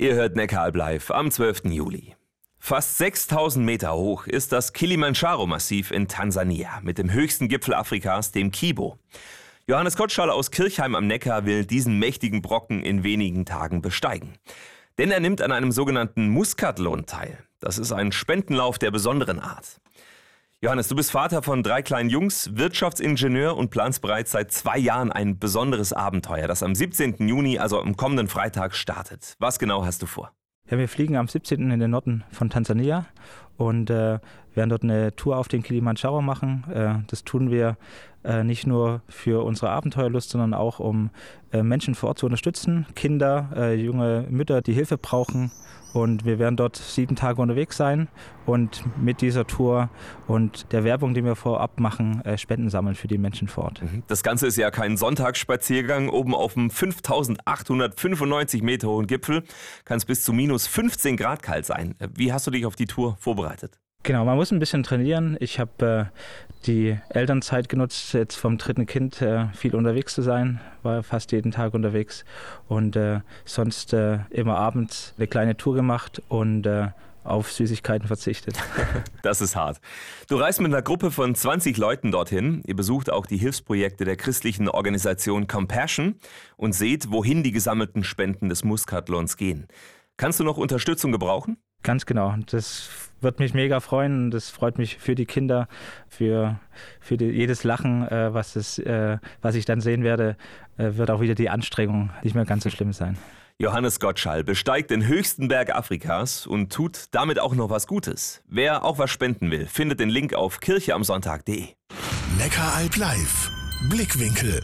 Ihr hört Neckaralb live am 12. Juli. Fast 6000 Meter hoch ist das Kilimanjaro-Massiv in Tansania mit dem höchsten Gipfel Afrikas, dem Kibo. Johannes Gottschall aus Kirchheim am Neckar will diesen mächtigen Brocken in wenigen Tagen besteigen. Denn er nimmt an einem sogenannten Muskatlon teil. Das ist ein Spendenlauf der besonderen Art. Johannes, du bist Vater von drei kleinen Jungs, Wirtschaftsingenieur und planst bereits seit zwei Jahren ein besonderes Abenteuer, das am 17. Juni, also am kommenden Freitag, startet. Was genau hast du vor? Ja, wir fliegen am 17. in den Norden von Tansania und äh, werden dort eine Tour auf den Kilimanjaro machen. Äh, das tun wir äh, nicht nur für unsere Abenteuerlust, sondern auch um äh, Menschen vor Ort zu unterstützen, Kinder, äh, junge Mütter, die Hilfe brauchen. Und wir werden dort sieben Tage unterwegs sein und mit dieser Tour und der Werbung, die wir vorab machen, äh, Spenden sammeln für die Menschen vor Ort. Mhm. Das Ganze ist ja kein Sonntagsspaziergang. Oben auf dem 5895 Meter hohen Gipfel kann es bis zu minus 15 Grad kalt sein. Wie hast du dich auf die Tour vorbereitet? Genau, man muss ein bisschen trainieren. Ich habe äh, die Elternzeit genutzt, jetzt vom dritten Kind äh, viel unterwegs zu sein, war fast jeden Tag unterwegs und äh, sonst äh, immer abends eine kleine Tour gemacht und äh, auf Süßigkeiten verzichtet. Das ist hart. Du reist mit einer Gruppe von 20 Leuten dorthin. Ihr besucht auch die Hilfsprojekte der christlichen Organisation Compassion und seht, wohin die gesammelten Spenden des Muskatlons gehen. Kannst du noch Unterstützung gebrauchen? Ganz genau. Das wird mich mega freuen. Das freut mich für die Kinder, für, für die, jedes Lachen, äh, was, das, äh, was ich dann sehen werde, äh, wird auch wieder die Anstrengung nicht mehr ganz so schlimm sein. Johannes Gottschall besteigt den höchsten Berg Afrikas und tut damit auch noch was Gutes. Wer auch was spenden will, findet den Link auf kircheamsonntag.de. Neckaralb live. Blickwinkel